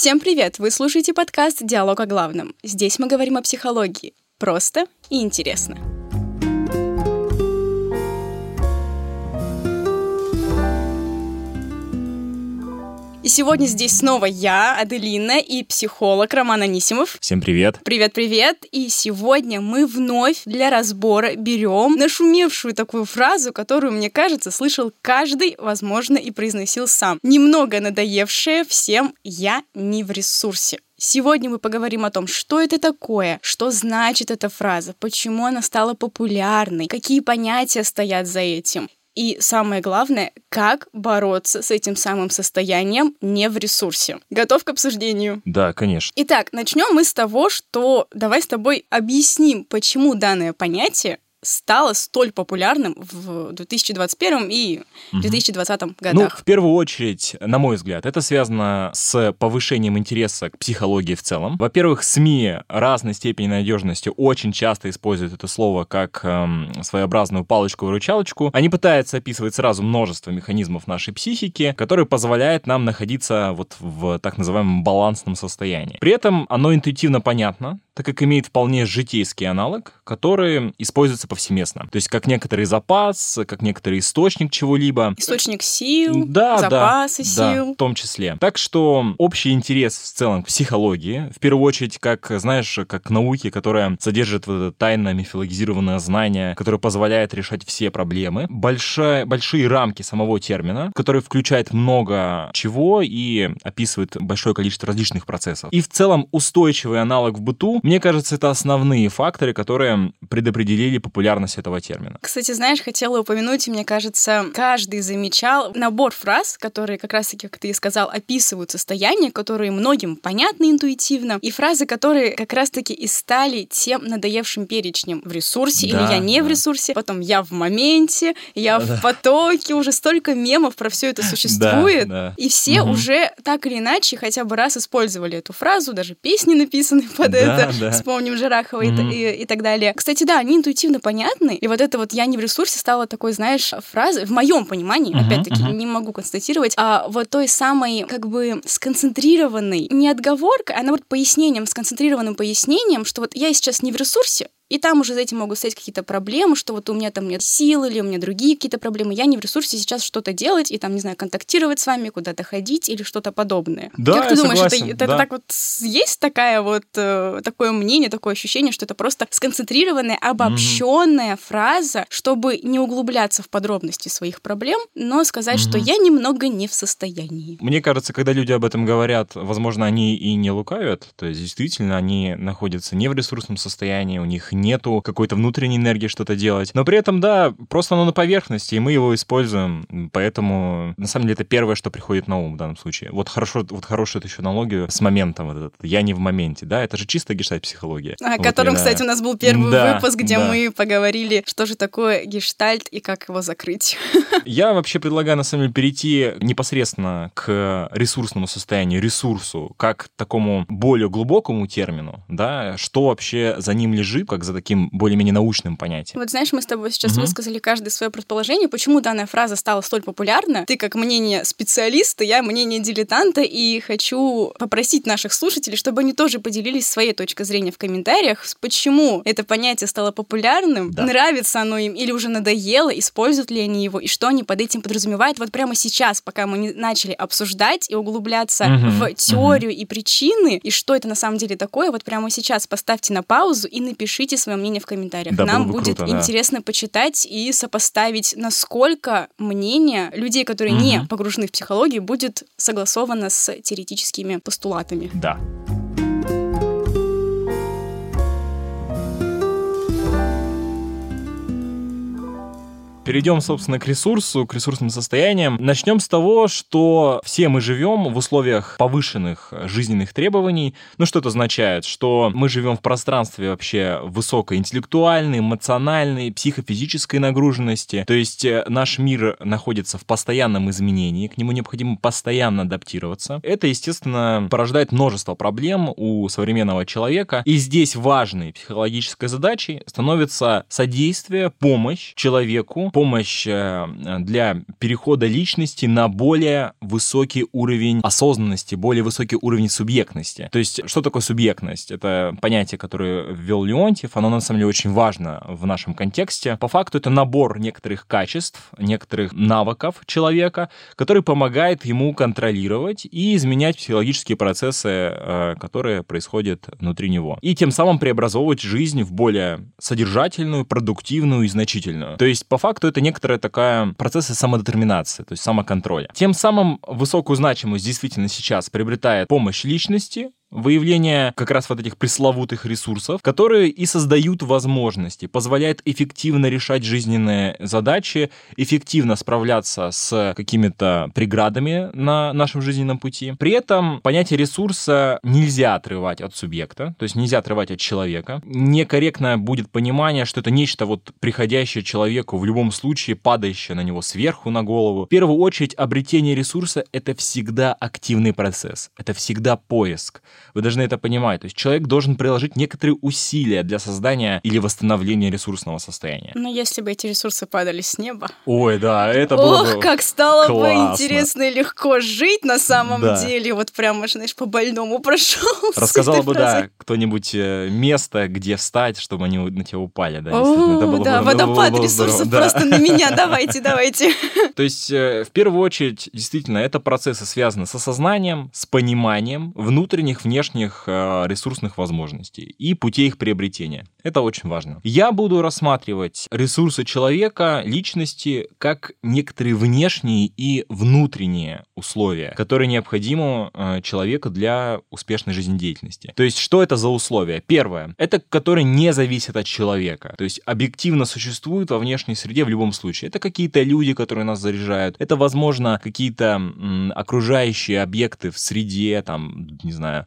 Всем привет! Вы слушаете подкаст «Диалог о главном». Здесь мы говорим о психологии. Просто и интересно. Сегодня здесь снова я, Аделина, и психолог Роман Анисимов. Всем привет. Привет-привет. И сегодня мы вновь для разбора берем нашумевшую такую фразу, которую, мне кажется, слышал каждый, возможно, и произносил сам. Немного надоевшая всем «я не в ресурсе». Сегодня мы поговорим о том, что это такое, что значит эта фраза, почему она стала популярной, какие понятия стоят за этим. И самое главное, как бороться с этим самым состоянием не в ресурсе. Готов к обсуждению? Да, конечно. Итак, начнем мы с того, что давай с тобой объясним, почему данное понятие стало столь популярным в 2021 и 2020 Ну, годах? в первую очередь, на мой взгляд, это связано с повышением интереса к психологии в целом. Во-первых, СМИ разной степени надежности очень часто используют это слово как эм, своеобразную палочку-выручалочку. Они пытаются описывать сразу множество механизмов нашей психики, которые позволяют нам находиться вот в так называемом балансном состоянии. При этом оно интуитивно понятно, так как имеет вполне житейский аналог, который используется повсеместно. То есть как некоторый запас, как некоторый источник чего-либо. Источник сил, Да, запасы да, сил. да, в том числе. Так что общий интерес в целом к психологии, в первую очередь, как, знаешь, как к науке, которая содержит вот это тайное мифологизированное знание, которое позволяет решать все проблемы, большая, большие рамки самого термина, который включает много чего и описывает большое количество различных процессов. И в целом устойчивый аналог в быту, мне кажется, это основные факторы, которые предопределили популярность этого термина. Кстати, знаешь, хотела упомянуть, мне кажется, каждый замечал набор фраз, которые как раз-таки, как ты и сказал, описывают состояние, которые многим понятны интуитивно, и фразы, которые как раз-таки и стали тем надоевшим перечнем в ресурсе, или Да, я не в да. ресурсе, потом я в моменте, я в потоке, уже столько мемов про все это существует, да. и все Мгм. уже так или иначе хотя бы раз использовали эту фразу, даже песни написаны под Да, это, да. вспомним Жирахова и т- Мгм. и, и так далее. Кстати, да, они интуитивно понятны, и вот это вот «я не в ресурсе» стало такой, знаешь, фразой, в моем понимании, Мгм, опять-таки, мгм. не могу констатировать, а вот той самой, как бы, сконцентрированной, не отговоркой, а наоборот, пояснением, сконцентрированным пояснением, что вот я сейчас не в ресурсе, и там уже за этим могут стоять какие-то проблемы, что вот у меня там нет сил или у меня другие какие-то проблемы. Я не в ресурсе сейчас что-то делать и там, не знаю, контактировать с вами, куда-то ходить или что-то подобное. Да, как ты я думаешь, это, согласен, это да. так вот есть такая вот э, такое мнение, такое ощущение, что это просто сконцентрированная, обобщенная фраза, чтобы не углубляться в подробности своих проблем, но сказать, что Мгм. я немного не в состоянии. Мне кажется, когда люди об этом говорят, возможно, они и не лукавят. То есть, действительно, они находятся не в ресурсном состоянии, у них нету какой-то внутренней энергии что-то делать. Но при этом, да, просто оно на поверхности, и мы его используем. Поэтому, на самом деле, это первое, что приходит на ум в данном случае. Вот хорошо, вот хорошую еще аналогию с моментом вот этот. Я не в моменте, да, это же чисто гештальт-психология. О Вот котором, именно. кстати, у нас был первый Да, выпуск, где да. мы поговорили, что же такое гештальт и как его закрыть. Я вообще предлагаю, на самом деле, перейти непосредственно к ресурсному состоянию, ресурсу, как к такому более глубокому термину, да, что вообще за ним лежит, как за таким более-менее научным понятием. Вот знаешь, мы с тобой сейчас Мгм. высказали каждое свое предположение, почему данная фраза стала столь популярна. Ты как мнение специалиста, я мнение дилетанта, и хочу попросить наших слушателей, чтобы они тоже поделились своей точкой зрения в комментариях, почему это понятие стало популярным, Да. нравится оно им или уже надоело, используют ли они его, и что они под этим подразумевают. Вот прямо сейчас, пока мы не начали обсуждать и углубляться Мгм, в теорию и причины, и что это на самом деле такое, вот прямо сейчас поставьте на паузу и напишите свое мнение в комментариях. Да, Нам бы будет круто, да. интересно почитать и сопоставить, насколько мнение людей, которые не Мгм. погружены в психологию, будет согласовано с теоретическими постулатами. Да. Перейдем, собственно, к ресурсу, к ресурсным состояниям. Начнем с того, что все мы живем в условиях повышенных жизненных требований. Ну, что это означает? Что мы живем в пространстве вообще высокой интеллектуальной, эмоциональной, психофизической нагруженности. То есть э, наш мир находится в постоянном изменении, к нему необходимо постоянно адаптироваться. Это, естественно, порождает множество проблем у современного человека. И здесь важной психологической задачей становится содействие, помощь человеку помощь э, для перехода личности на более высокий уровень осознанности, более высокий уровень субъектности. То есть, что такое субъектность? Это понятие, которое ввел Леонтьев, оно на самом деле очень важно в нашем контексте. По факту это набор некоторых качеств, некоторых навыков человека, который помогает ему контролировать и изменять психологические процессы, э, которые происходят внутри него. И тем самым преобразовывать жизнь в более содержательную, продуктивную и значительную. То есть, по факту, это некоторая такая процессы самодетерминации, то есть самоконтроля. Тем самым высокую значимость действительно сейчас приобретает помощь личности, выявление как раз вот этих пресловутых ресурсов, которые и создают возможности, позволяют эффективно решать жизненные задачи, эффективно справляться с какими-то преградами на нашем жизненном пути. При этом понятие ресурса нельзя отрывать от субъекта, то есть нельзя отрывать от человека. Некорректно будет понимание, что это нечто вот приходящее человеку в любом случае, падающее на него сверху на голову. В первую очередь, обретение ресурса — это всегда активный процесс, это всегда поиск. Вы должны это понимать. То есть человек должен приложить некоторые усилия для создания или восстановления ресурсного состояния. Но если бы эти ресурсы падали с неба... Ой, да, это было Ох, бы как стало классно. бы интересно и легко жить на самом Да. деле. Вот прямо, знаешь, по больному прошел. Рассказала бы, да, кто-нибудь э, место, где встать, чтобы они на тебя упали. Да, действительно, это О, было да, бы- было водопад бы ресурсов здорово. Да. просто на меня. Давайте, давайте. То есть, э, в первую очередь, действительно, это процессы связаны с осознанием, с пониманием внутренних, внешних э, ресурсных возможностей и путей их приобретения. Это очень важно. Я буду рассматривать ресурсы человека, личности, как некоторые внешние и внутренние условия, которые необходимы э, человеку для успешной жизнедеятельности. То есть, что это за условия? Первое, это которые не зависят от человека. То есть, объективно существуют во внешней среде в любом случае. Это какие-то люди, которые нас заряжают. Это, возможно, какие-то окружающие объекты в среде, там, не знаю,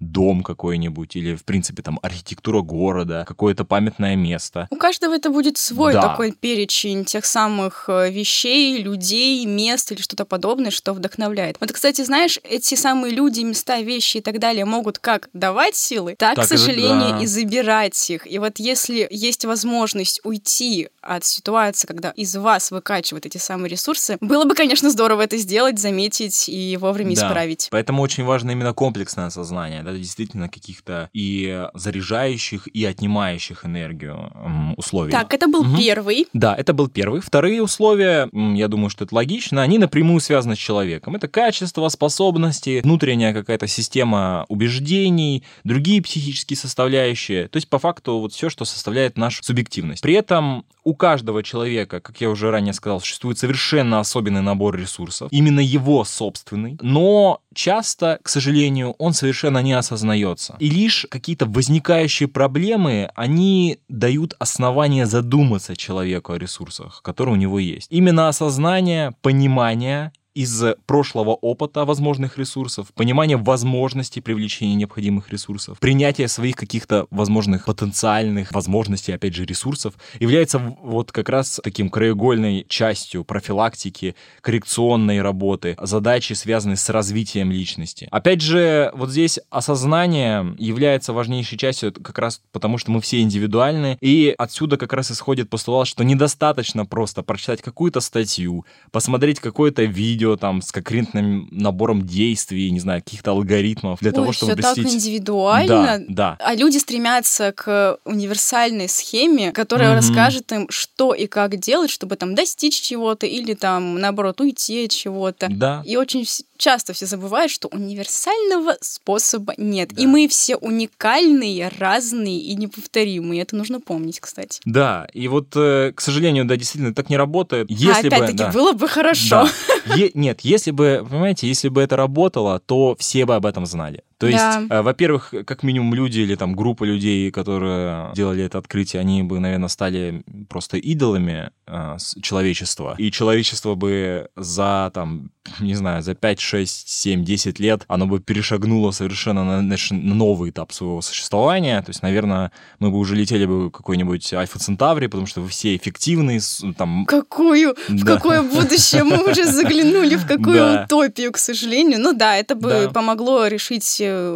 дом какой-нибудь или, в принципе, там, архитектура города, какое-то памятное место. У каждого это будет свой Да. такой перечень тех самых э, вещей, людей, мест или что-то подобное, что вдохновляет. Вот, кстати, знаешь, эти самые люди, места, вещи и так далее могут как давать силы, так, Так к сожалению, да. и забирать их. И вот если есть возможность уйти от ситуации, когда из вас выкачивают эти самые ресурсы, было бы, конечно, здорово это сделать, заметить и вовремя Да. исправить. Поэтому очень важно именно комплексное осознание, да, действительно каких-то и заряжающих, и отнимающих энергию условий. Так, это был Мгм. первый. Да, это был первый. Вторые условия, я думаю, что это логично, они напрямую связаны с человеком. Это качество, способности, внутренняя какая-то система убеждений, другие психические составляющие. То есть, по факту, вот все, что составляет нашу субъективность. При этом у каждого человека, как я уже ранее сказал, существует совершенно особенный набор ресурсов, именно его собственный, но часто, к сожалению, он совершенно не осознается. И лишь какие-то возникающие проблемы, они дают основание задуматься человеку о ресурсах, которые у него есть. Именно осознание, понимание из прошлого опыта возможных ресурсов, понимание возможностей привлечения необходимых ресурсов, принятие своих каких-то возможных потенциальных возможностей, опять же, ресурсов, является вот как раз таким краеугольной частью профилактики, коррекционной работы, задачи, связанные с развитием личности. Опять же, вот здесь осознание является важнейшей частью как раз потому, что мы все индивидуальны, и отсюда как раз исходит постулат, что недостаточно просто прочитать какую-то статью, посмотреть какое-то видео там с конкретным набором действий, не знаю, каких-то алгоритмов для Ой, того, чтобы все так обрести- индивидуально. Да, да. А люди стремятся к универсальной схеме, которая Мгм. расскажет им, что и как делать, чтобы там достичь чего-то или там, наоборот, уйти от чего-то. Да. И очень часто все забывают, что универсального способа нет. Да. И мы все уникальные, разные и неповторимые. Это нужно помнить, кстати. Да, и вот, э, к сожалению, да, действительно так не работает. а Если бы, опять-таки, да. было бы хорошо. Да. Е- нет, если бы, понимаете, если бы это работало, то все бы об этом знали. То есть, Да. э, во-первых, как минимум люди или там группа людей, которые делали это открытие, они бы, наверное, стали просто идолами э, человечества. И человечество бы за там, не знаю, за 5, 6, 7, 10 лет, оно бы перешагнуло совершенно на, на новый этап своего существования. То есть, наверное, мы бы уже летели бы в какой-нибудь Альфа Центаври, потому что вы все эффективны, с- там, Какую, в Да. какое будущее мы уже заглянули, в какую Да. утопию, к сожалению. Ну да, это бы Да. помогло решить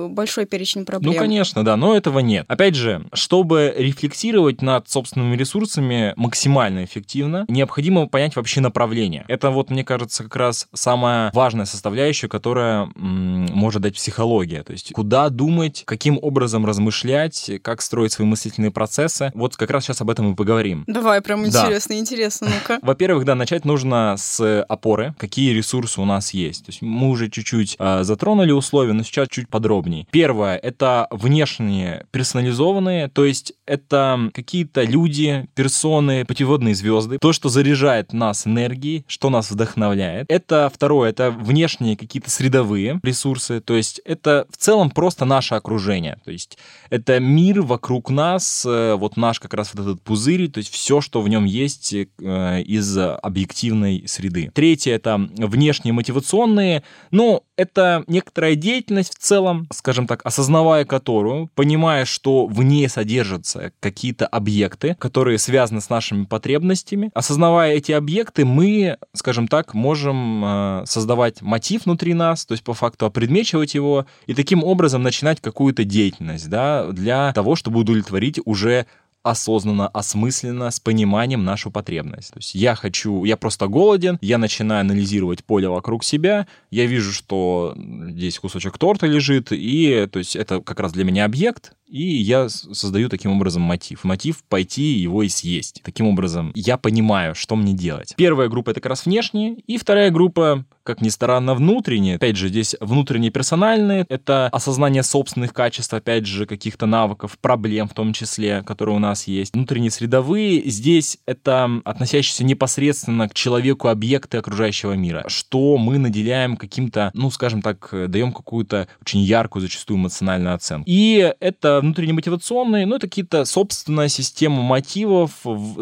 большой перечень проблем. Ну, конечно, да, но этого нет. Опять же, чтобы рефлексировать над собственными ресурсами максимально эффективно, необходимо понять вообще направление. Это вот, мне кажется, как раз самая важная составляющая, которая м, может дать психология. То есть куда думать, каким образом размышлять, как строить свои мыслительные процессы. Вот как раз сейчас об этом и поговорим. Давай, прям да. интересно, интересно, ну-ка. Во-первых, да, начать нужно с опоры, какие ресурсы у нас есть. То есть мы уже чуть-чуть э, затронули условия, но сейчас чуть подробнее. Первое — это внешние персонализованные, то есть это какие-то люди, персоны, путеводные звезды, то, что заряжает нас энергией, что нас вдохновляет. Это второе, это внешние какие-то средовые ресурсы, то есть это в целом просто наше окружение, то есть это мир вокруг нас, э, вот наш как раз вот этот пузырь, то есть все, что в нем есть э, из объективной среды. Третье — это внешние мотивационные, ну, это некоторая деятельность в целом, скажем так, осознавая которую, понимая, что в ней содержатся какие-то объекты, которые связаны с нашими потребностями. Осознавая эти объекты, мы, скажем так, можем э, создавать мотив внутри нас, то есть по факту опредмечивать его и таким образом начинать какую-то деятельность, да, для того, чтобы удовлетворить уже осознанно, осмысленно, с пониманием нашу потребность. То есть я хочу, я просто голоден, я начинаю анализировать поле вокруг себя, я вижу, что здесь кусочек торта лежит, и то есть это как раз для меня объект, и я создаю таким образом мотив. Мотив пойти его и съесть. Таким образом, я понимаю, что мне делать. Первая группа — это как раз внешние, и вторая группа, как ни странно, внутренние. Опять же, здесь внутренние персональные — это осознание собственных качеств, опять же, каких-то навыков, проблем в том числе, которые у нас есть. Внутренние средовые — здесь это относящиеся непосредственно к человеку объекты окружающего мира, что мы наделяем каким-то, ну, скажем так, даем какую-то очень яркую, зачастую эмоциональную оценку. И это внутренне мотивационные, ну, это какие-то собственная система мотивов,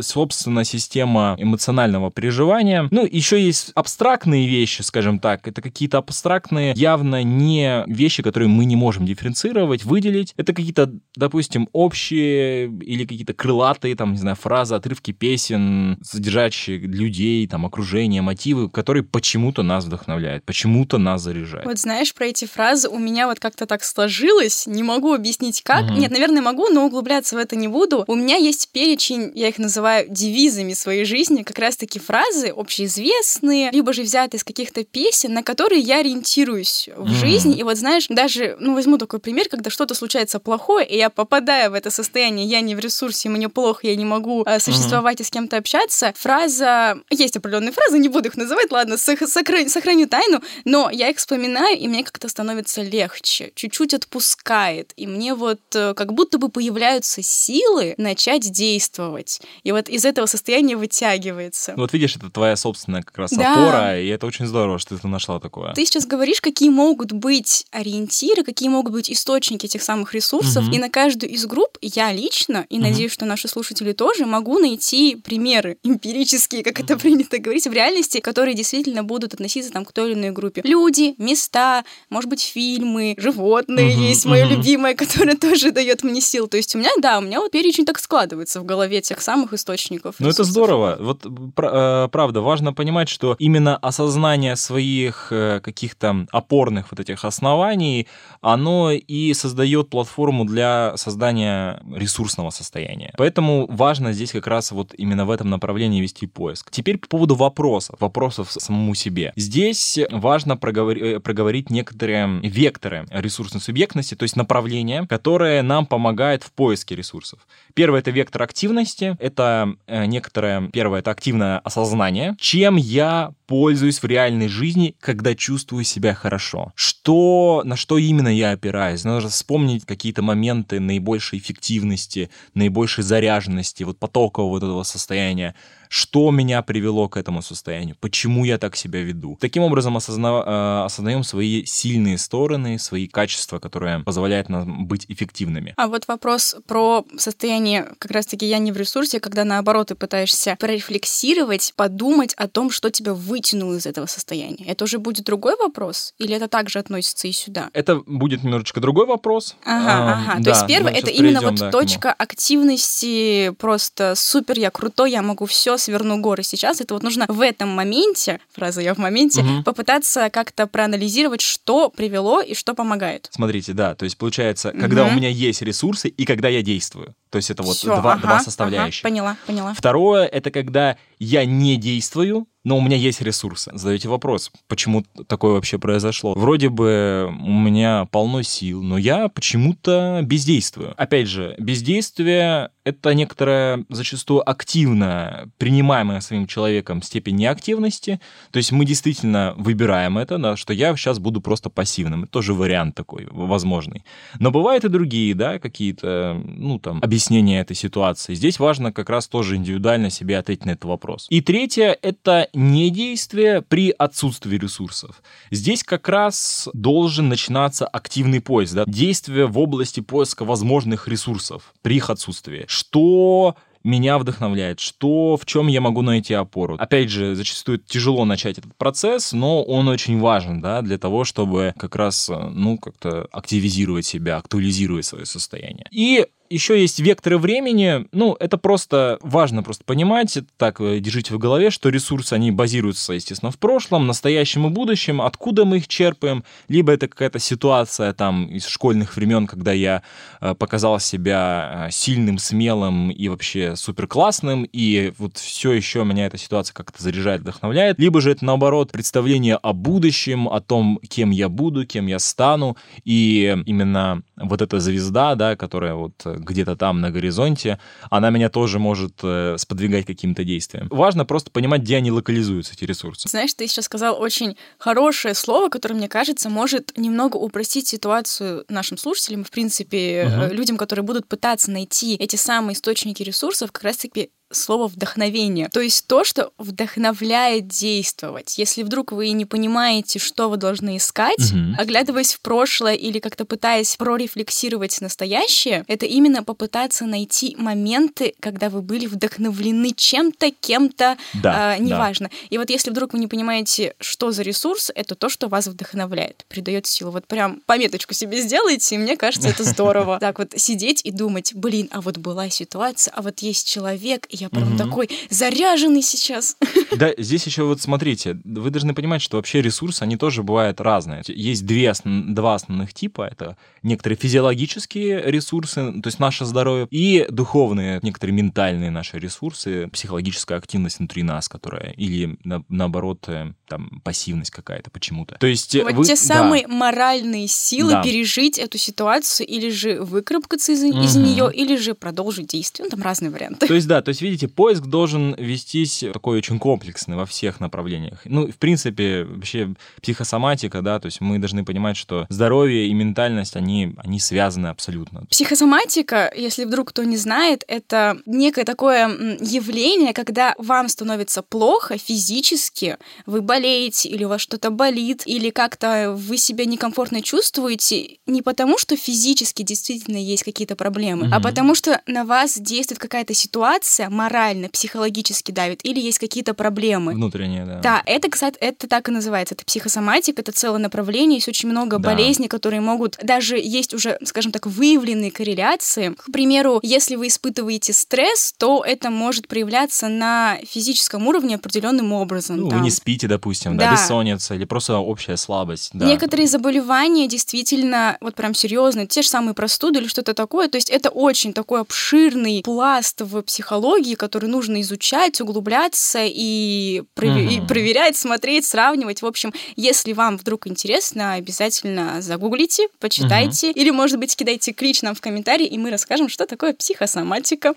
собственная система эмоционального переживания. Ну, еще есть абстрактные вещи, скажем так. Это какие-то абстрактные, явно не вещи, которые мы не можем дифференцировать, выделить. Это какие-то, допустим, общие или какие-то крылатые, там, не знаю, фразы, отрывки песен, содержащие людей, там, окружение, мотивы, которые почему-то нас вдохновляют, почему-то нас заряжают. Вот знаешь, про эти фразы у меня вот как-то так сложилось, не могу объяснить как, Угу. Нет, наверное, могу, но углубляться в это не буду. У меня есть перечень, я их называю девизами своей жизни, как раз-таки фразы общеизвестные, либо же взятые из каких-то песен, на которые я ориентируюсь в жизни. И вот знаешь, даже, ну, возьму такой пример, когда что-то случается плохое, и я попадаю в это состояние, я не в ресурсе, мне плохо, я не могу э, существовать и с кем-то общаться. Фраза, есть определенные фразы, не буду их называть, ладно, сохраню, сохраню тайну, но я их вспоминаю, и мне как-то становится легче, чуть-чуть отпускает, и мне вот Э, как будто бы появляются силы начать действовать. И вот из этого состояния вытягивается. Вот видишь, это твоя собственная как раз да. опора, и это очень здорово, что ты нашла такое. Ты сейчас говоришь, какие могут быть ориентиры, какие могут быть источники этих самых ресурсов, угу. и на каждую из групп я лично, и угу. надеюсь, что наши слушатели тоже, могу найти примеры эмпирические, как угу. это принято говорить, в реальности, которые действительно будут относиться там к той или иной группе. Люди, места, может быть, фильмы, животные угу. есть, мое угу. любимое, которое тоже же дает мне сил. То есть у меня, да, у меня вот перечень так складывается в голове тех самых источников. Ну это здорово. Вот э, правда, важно понимать, что именно осознание своих э, каких-то опорных вот этих оснований, оно и создает платформу для создания ресурсного состояния. Поэтому важно здесь как раз вот именно в этом направлении вести поиск. Теперь по поводу вопросов, вопросов самому себе. Здесь важно проговор... Э, проговорить некоторые векторы ресурсной субъектности, то есть направления, которые нам помогает в поиске ресурсов. Первое — это вектор активности, это э, некоторое, первое — это активное осознание, чем я пользуюсь в реальной жизни, когда чувствую себя хорошо. На что именно я опираюсь? Нужно вспомнить какие-то моменты наибольшей эффективности, наибольшей заряженности, вот потокового вот этого состояния что меня привело к этому состоянию, почему я так себя веду. Таким образом осозна... Э, осознаем свои сильные стороны, свои качества, которые позволяют нам быть эффективными. А вот вопрос про состояние, как раз-таки я не в ресурсе, когда наоборот ты пытаешься прорефлексировать, подумать о том, что тебя вы вытянул из этого состояния. Это уже будет другой вопрос? Или это также относится и сюда? Это будет немножечко другой вопрос. Ага, а, ага. Да, То есть первое, это именно вот да, точка активности, просто супер, я крутой, я могу все, сверну горы сейчас. Это вот нужно в этом моменте, фраза «я в моменте», угу. попытаться как-то проанализировать, что привело и что помогает. Смотрите, да, то есть получается, когда угу. у меня есть ресурсы и когда я действую. То есть это вот Всё, два, ага, два составляющих. Ага, поняла, поняла. Второе, это когда я не действую, но у меня есть ресурсы. Задаете вопрос, почему такое вообще произошло? Вроде бы у меня полно сил, но я почему-то бездействую. Опять же, бездействие — это некоторая зачастую активно принимаемая своим человеком степень неактивности. То есть мы действительно выбираем это, да, что я сейчас буду просто пассивным. Это тоже вариант такой возможный. Но бывают и другие, да, какие-то, ну, там, объяснения этой ситуации. Здесь важно как раз тоже индивидуально себе ответить на этот вопрос. И третье — это недействие при отсутствии ресурсов. Здесь как раз должен начинаться активный поиск, да, действие в области поиска возможных ресурсов при их отсутствии. Что меня вдохновляет, что, в чем я могу найти опору. Опять же, зачастую тяжело начать этот процесс, но он очень важен, да, для того, чтобы как раз, ну, как-то активизировать себя, актуализировать свое состояние. И еще есть векторы времени. Ну, это просто важно просто понимать, так э, держите в голове, что ресурсы, они базируются, естественно, в прошлом, настоящем и будущем, откуда мы их черпаем, либо это какая-то ситуация там из школьных времен, когда я э, показал себя э, сильным, смелым и вообще супер классным, и вот все еще меня эта ситуация как-то заряжает, вдохновляет, либо же это наоборот представление о будущем, о том, кем я буду, кем я стану, и именно вот эта звезда, да, которая вот где-то там на горизонте, она меня тоже может э, сподвигать каким-то действием. Важно просто понимать, где они локализуются, эти ресурсы. Знаешь, ты сейчас сказал очень хорошее слово, которое, мне кажется, может немного упростить ситуацию нашим слушателям, в принципе, угу. людям, которые будут пытаться найти эти самые источники ресурсов, как раз-таки слово вдохновение. То есть то, что вдохновляет действовать. Если вдруг вы не понимаете, что вы должны искать, угу. оглядываясь в прошлое или как-то пытаясь прорефлексировать настоящее, это именно попытаться найти моменты, когда вы были вдохновлены чем-то, кем-то, да, э, неважно. Да. И вот если вдруг вы не понимаете, что за ресурс, это то, что вас вдохновляет, придает силу. Вот прям пометочку себе сделайте, и мне кажется, это здорово. Так вот сидеть и думать, блин, а вот была ситуация, а вот есть человек, я прям угу. такой заряженный сейчас. Да, здесь еще вот смотрите, вы должны понимать, что вообще ресурсы, они тоже бывают разные. Есть две, два основных типа. Это некоторые физиологические ресурсы, то есть наше здоровье, и духовные, некоторые ментальные наши ресурсы, психологическая активность внутри нас, которая, или на, наоборот, э, там, пассивность какая-то почему-то. То есть вот вы, те самые да. моральные силы да. пережить эту ситуацию или же выкарабкаться из, угу. из нее, или же продолжить действие. Ну, там разные варианты. То есть, да, то есть, видите, поиск должен вестись такой очень комплексный во всех направлениях. Ну, в принципе, вообще психосоматика, да, то есть мы должны понимать, что здоровье и ментальность, они, они связаны абсолютно. Психосоматика, если вдруг кто не знает, это некое такое явление, когда вам становится плохо физически, вы болеете, или у вас что-то болит, или как-то вы себя некомфортно чувствуете, не потому, что физически действительно есть какие-то проблемы, mm-hmm. а потому что на вас действует какая-то ситуация, морально, психологически давит, или есть какие-то проблемы. Внутренние, да. Да, это, кстати, это так и называется. Это психосоматика, это целое направление, есть очень много да. болезней, которые могут... Даже есть уже, скажем так, выявленные корреляции. К примеру, если вы испытываете стресс, то это может проявляться на физическом уровне определенным образом. Ну, там. вы не спите, допустим, да. да, бессонница или просто общая слабость. Да. Некоторые заболевания действительно вот прям серьезные, те же самые простуды или что-то такое. То есть это очень такой обширный пласт в психологии, технологии, которые нужно изучать, углубляться и, проver- угу. и проверять, смотреть, сравнивать. В общем, если вам вдруг интересно, обязательно загуглите, почитайте. Угу. Или, может быть, кидайте клич нам в комментарии, и мы расскажем, что такое психосоматика.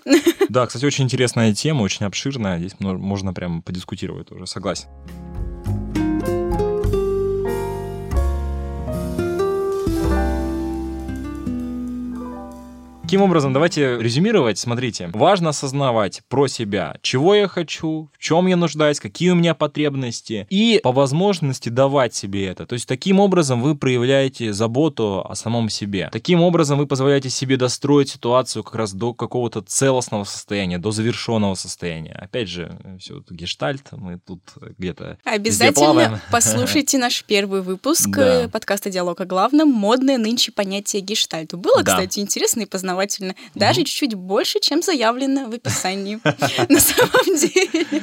Да, кстати, очень интересная тема, очень обширная. Здесь можно прям подискутировать тоже, согласен. Таким образом, давайте резюмировать. Смотрите, важно осознавать про себя, чего я хочу, в чем я нуждаюсь, какие у меня потребности, и по возможности давать себе это. То есть таким образом вы проявляете заботу о самом себе. Таким образом вы позволяете себе достроить ситуацию как раз до какого-то целостного состояния, до завершенного состояния. Опять же, все это гештальт, мы тут где-то Обязательно послушайте наш первый выпуск да. подкаста «Диалог о главном. Модное нынче понятие гештальту». Было, да. кстати, интересно и познавательно. Даже угу. чуть-чуть больше, чем заявлено в описании. На самом деле.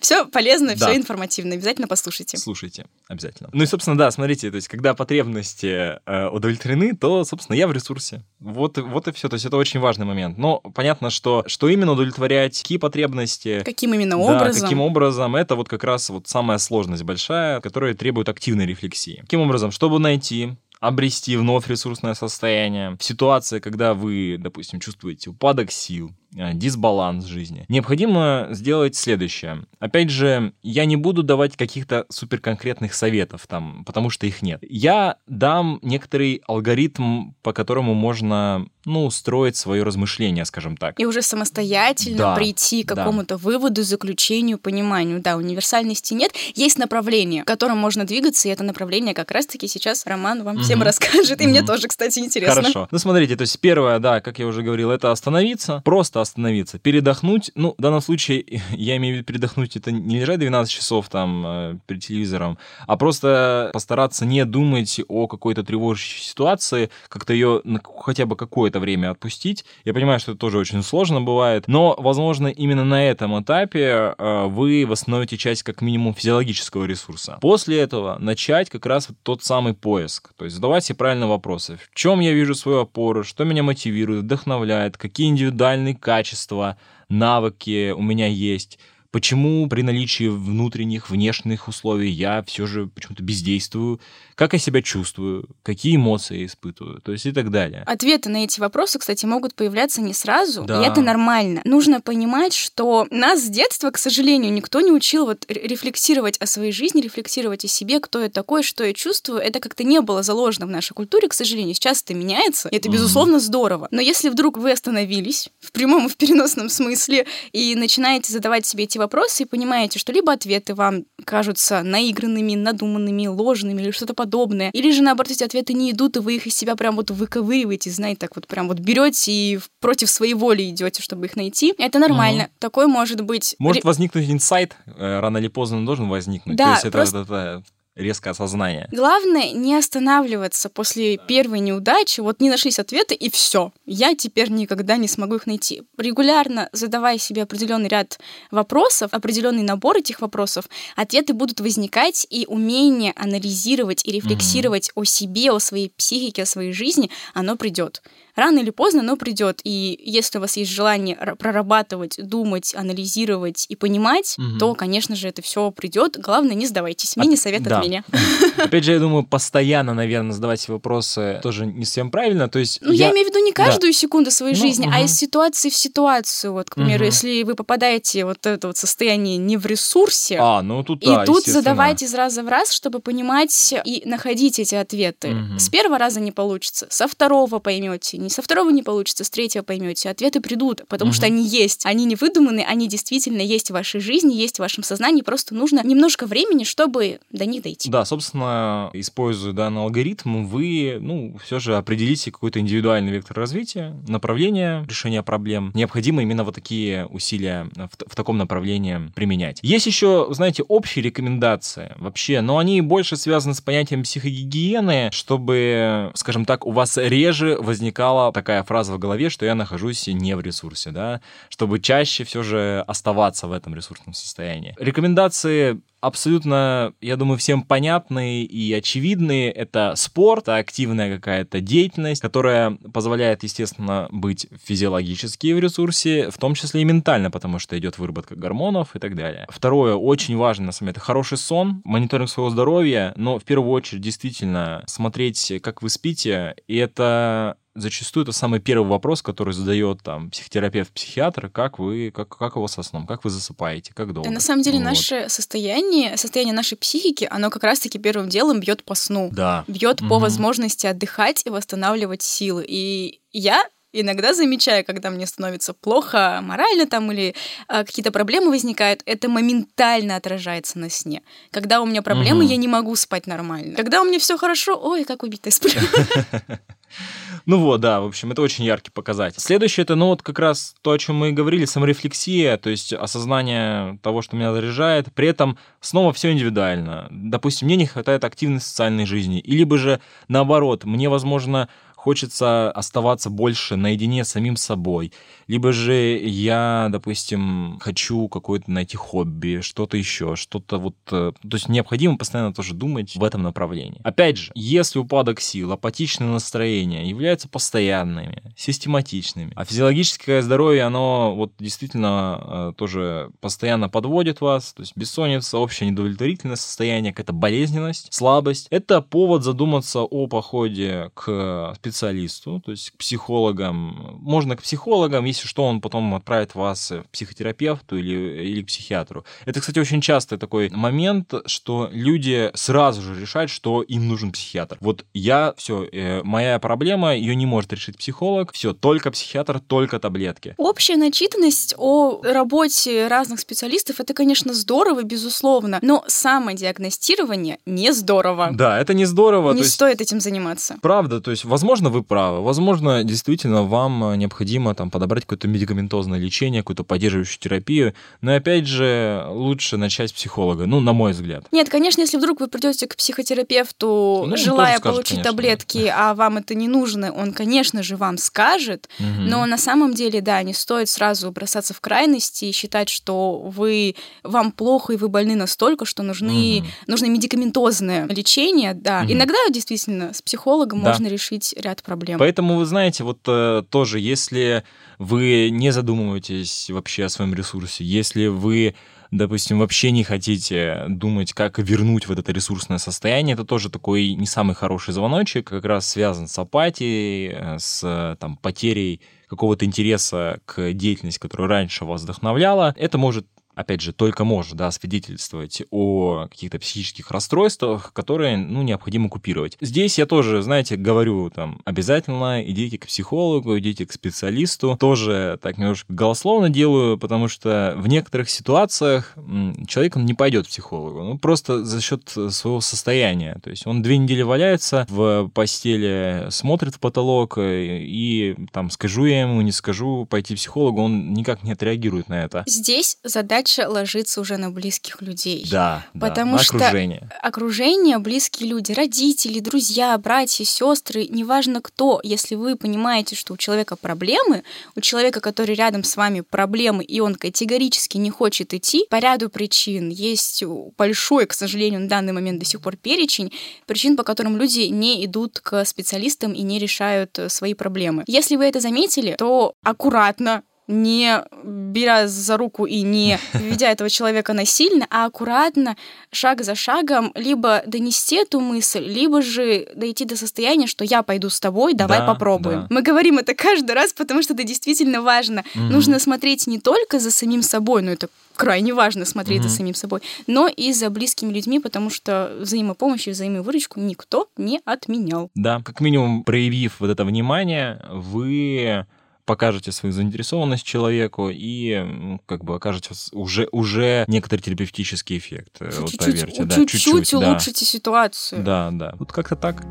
Все полезно, все информативно. Обязательно послушайте. Слушайте, обязательно. Ну и, собственно, да, смотрите, то есть, когда потребности э, удовлетворены, то, собственно, я в ресурсе. Вот, вот и все. То есть, это очень важный момент. Но понятно, что, что именно удовлетворять, какие потребности. Каким именно образом. каким образом, это вот как раз вот самая сложность большая, которая требует активной рефлексии. Каким образом, чтобы найти обрести вновь ресурсное состояние. В ситуации, когда вы, допустим, чувствуете упадок сил, дисбаланс жизни. Необходимо сделать следующее. Опять же, я не буду давать каких-то суперконкретных советов там, потому что их нет. Я дам некоторый алгоритм, по которому можно, ну, строить свое размышление, скажем так. И уже самостоятельно да, прийти к какому-то да. выводу, заключению, пониманию. Да, универсальности нет. Есть направление, в котором можно двигаться, и это направление как раз-таки сейчас Роман вам угу. всем расскажет, и угу. мне тоже, кстати, интересно. Хорошо. Ну, смотрите, то есть первое, да, как я уже говорил, это остановиться, просто остановиться. Передохнуть, ну, в данном случае, я имею в виду передохнуть, это не лежать 12 часов там э, перед телевизором, а просто постараться не думать о какой-то тревожащей ситуации, как-то ее на хотя бы какое-то время отпустить. Я понимаю, что это тоже очень сложно бывает, но, возможно, именно на этом этапе э, вы восстановите часть как минимум физиологического ресурса. После этого начать как раз тот самый поиск, то есть задавать себе правильные вопросы. В чем я вижу свою опору, что меня мотивирует, вдохновляет, какие индивидуальные качества навыки у меня есть, Почему при наличии внутренних, внешних условий я все же почему-то бездействую? Как я себя чувствую? Какие эмоции я испытываю? То есть и так далее. Ответы на эти вопросы, кстати, могут появляться не сразу, да. и это нормально. Нужно понимать, что нас с детства, к сожалению, никто не учил вот рефлексировать о своей жизни, рефлексировать о себе, кто я такой, что я чувствую. Это как-то не было заложено в нашей культуре, к сожалению. Сейчас это меняется, и это, безусловно, здорово. Но если вдруг вы остановились в прямом и в переносном смысле и начинаете задавать себе эти вопросы, вопросы и понимаете, что либо ответы вам кажутся наигранными, надуманными, ложными или что-то подобное, или же, наоборот, эти ответы не идут, и вы их из себя прям вот выковыриваете, знаете, так вот прям вот берете и против своей воли идете, чтобы их найти. Это нормально. Угу. Такое может быть... Может возникнуть инсайт, э, рано или поздно он должен возникнуть. Да, То есть просто... это, это резкое осознание. Главное не останавливаться после первой неудачи, вот не нашлись ответы и все. Я теперь никогда не смогу их найти. Регулярно задавая себе определенный ряд вопросов, определенный набор этих вопросов, ответы будут возникать, и умение анализировать и рефлексировать mm-hmm. о себе, о своей психике, о своей жизни, оно придет рано или поздно оно придет. И если у вас есть желание прорабатывать, думать, анализировать и понимать, угу. то, конечно же, это все придет. Главное, не сдавайтесь. Мини-совет от, да. от меня. Опять же, я думаю, постоянно, наверное, задавать вопросы тоже не совсем правильно. То есть ну, я, я имею в виду не каждую да. секунду своей ну, жизни, угу. а из ситуации в ситуацию. Вот, к примеру, угу. если вы попадаете вот это вот состояние не в ресурсе, а, ну, тут, и да, тут задавайте из раза в раз, чтобы понимать и находить эти ответы. Угу. С первого раза не получится, со второго поймете, не со второго не получится, с третьего поймете. Ответы придут, потому угу. что они есть. Они не выдуманы, они действительно есть в вашей жизни, есть в вашем сознании. Просто нужно немножко времени, чтобы до них дойти. Да, собственно, используя данный алгоритм, вы, ну, все же определите какой-то индивидуальный вектор развития, направление решения проблем. Необходимо именно вот такие усилия в, в таком направлении применять. Есть еще, знаете, общие рекомендации вообще, но они больше связаны с понятием психогигиены, чтобы, скажем так, у вас реже возникал возникала такая фраза в голове, что я нахожусь не в ресурсе, да, чтобы чаще все же оставаться в этом ресурсном состоянии. Рекомендации абсолютно, я думаю, всем понятные и очевидные. Это спорт, активная какая-то деятельность, которая позволяет, естественно, быть физиологически в ресурсе, в том числе и ментально, потому что идет выработка гормонов и так далее. Второе, очень важно, на самом деле, это хороший сон, мониторинг своего здоровья, но в первую очередь действительно смотреть, как вы спите, и это зачастую это самый первый вопрос, который задает там психотерапевт, психиатр, как вы, как, как у вас со сном, как вы засыпаете, как долго. Да, на самом деле вот. наше состояние, состояние нашей психики, оно как раз-таки первым делом бьет по сну, да. бьет угу. по возможности отдыхать и восстанавливать силы. И я иногда замечаю, когда мне становится плохо морально там или а, какие-то проблемы возникают, это моментально отражается на сне. Когда у меня проблемы, угу. я не могу спать нормально. Когда у меня все хорошо, ой, как убитая сплю. Ну вот, да, в общем, это очень яркий показатель. Следующее, это, ну вот как раз то, о чем мы и говорили, саморефлексия, то есть осознание того, что меня заряжает, при этом снова все индивидуально. Допустим, мне не хватает активной социальной жизни, или бы же наоборот, мне, возможно, хочется оставаться больше наедине с самим собой. Либо же я, допустим, хочу какое-то найти хобби, что-то еще, что-то вот... Э, то есть необходимо постоянно тоже думать в этом направлении. Опять же, если упадок сил, апатичное настроение являются постоянными, систематичными, а физиологическое здоровье, оно вот действительно э, тоже постоянно подводит вас, то есть бессонница, общее недовлетворительное состояние, какая-то болезненность, слабость, это повод задуматься о походе к специалисту специалисту, то есть к психологам. Можно к психологам, если что, он потом отправит вас к психотерапевту или, или к психиатру. Это, кстати, очень частый такой момент, что люди сразу же решают, что им нужен психиатр. Вот я, все, э, моя проблема, ее не может решить психолог, все, только психиатр, только таблетки. Общая начитанность о работе разных специалистов, это, конечно, здорово, безусловно, но самодиагностирование не здорово. Да, это не здорово. Не стоит есть... этим заниматься. Правда, то есть, возможно, Возможно, вы правы. Возможно, действительно, вам необходимо там подобрать какое-то медикаментозное лечение, какую-то поддерживающую терапию. Но опять же, лучше начать с психолога, ну, на мой взгляд. Нет, конечно, если вдруг вы придете к психотерапевту, ну, желая скажет, получить конечно, таблетки, а вам это не нужно, он, конечно же, вам скажет. Угу. Но на самом деле, да, не стоит сразу бросаться в крайности и считать, что вы вам плохо и вы больны настолько, что нужны, угу. нужно медикаментозное лечение. Да, угу. иногда действительно с психологом да. можно решить ряд проблем. Поэтому, вы знаете, вот э, тоже, если вы не задумываетесь вообще о своем ресурсе, если вы допустим, вообще не хотите думать, как вернуть вот это ресурсное состояние, это тоже такой не самый хороший звоночек, как раз связан с апатией, э, с там, потерей какого-то интереса к деятельности, которая раньше вас вдохновляла. Это может опять же, только может, да, свидетельствовать о каких-то психических расстройствах, которые, ну, необходимо купировать. Здесь я тоже, знаете, говорю там, обязательно идите к психологу, идите к специалисту. Тоже так немножко голословно делаю, потому что в некоторых ситуациях человек не пойдет к психологу, ну, просто за счет своего состояния. То есть он две недели валяется в постели, смотрит в потолок, э, и там скажу я ему, не скажу, пойти к психологу, он никак не отреагирует на это. Здесь задача задача ложится уже на близких людей. Да, потому да, что окружение. окружение, близкие люди, родители, друзья, братья, сестры, неважно кто, если вы понимаете, что у человека проблемы, у человека, который рядом с вами проблемы, и он категорически не хочет идти по ряду причин. Есть большой, к сожалению, на данный момент до сих пор перечень причин, по которым люди не идут к специалистам и не решают э, свои проблемы. Если вы это заметили, то аккуратно не беря за руку и не ведя этого человека насильно, а аккуратно, шаг за шагом, либо донести эту мысль, либо же дойти до состояния, что я пойду с тобой, давай да, попробуем. Да. Мы говорим это каждый раз, потому что это действительно важно. Угу. Нужно смотреть не только за самим собой, но это крайне важно смотреть угу. за самим собой, но и за близкими людьми, потому что взаимопомощь и взаимовыручку никто не отменял. Да, как минимум проявив вот это внимание, вы покажете свою заинтересованность человеку и как бы окажете уже, уже некоторый терапевтический эффект. Чуть-чуть, вот поверьте. Да, чуть-чуть улучшите да. ситуацию. Да, да. Вот как-то так.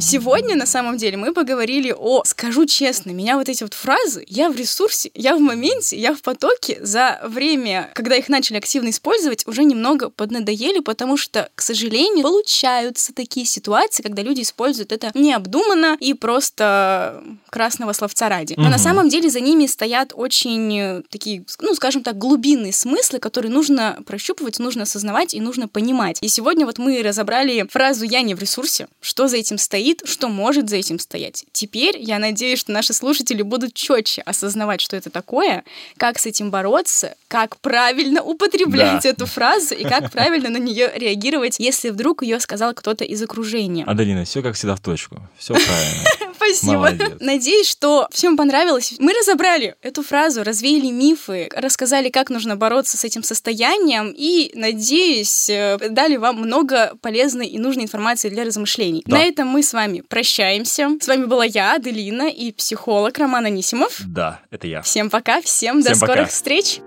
Сегодня, на самом деле, мы поговорили о... Скажу честно, меня вот эти вот фразы, я в ресурсе, я в моменте, я в потоке, за время, когда их начали активно использовать, уже немного поднадоели, потому что, к сожалению, получаются такие ситуации, когда люди используют это необдуманно и просто красного словца ради. Но угу. на самом деле за ними стоят очень такие, ну, скажем так, глубинные смыслы, которые нужно прощупывать, нужно осознавать и нужно понимать. И сегодня вот мы разобрали фразу «я не в ресурсе», что за этим стоит, говорит, что может за этим стоять. Теперь я надеюсь, что наши слушатели будут четче осознавать, что это такое, как с этим бороться, как правильно употреблять да. эту фразу и как правильно на нее реагировать, если вдруг ее сказал кто-то из окружения. Аделина, все как всегда в точку. Все правильно. Спасибо. Молодец. Надеюсь, что всем понравилось. Мы разобрали эту фразу, развеяли мифы, рассказали, как нужно бороться с этим состоянием и, надеюсь, э, дали вам много полезной и нужной информации для размышлений. Да. На этом мы с вами прощаемся. С вами была я, Аделина, и психолог Роман Анисимов. Да, это я. Всем пока, всем, всем до пока. скорых встреч.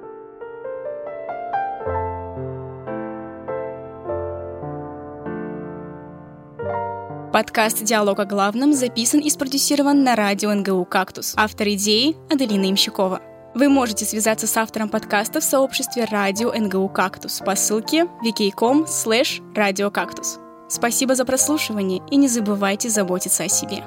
Подкаст «Диалог о главном» записан и спродюсирован на радио НГУ «Кактус». Автор идеи – Аделина Имщикова. Вы можете связаться с автором подкаста в сообществе радио НГУ «Кактус» по ссылке wiki.com slash радиокактус. Спасибо за прослушивание и не забывайте заботиться о себе.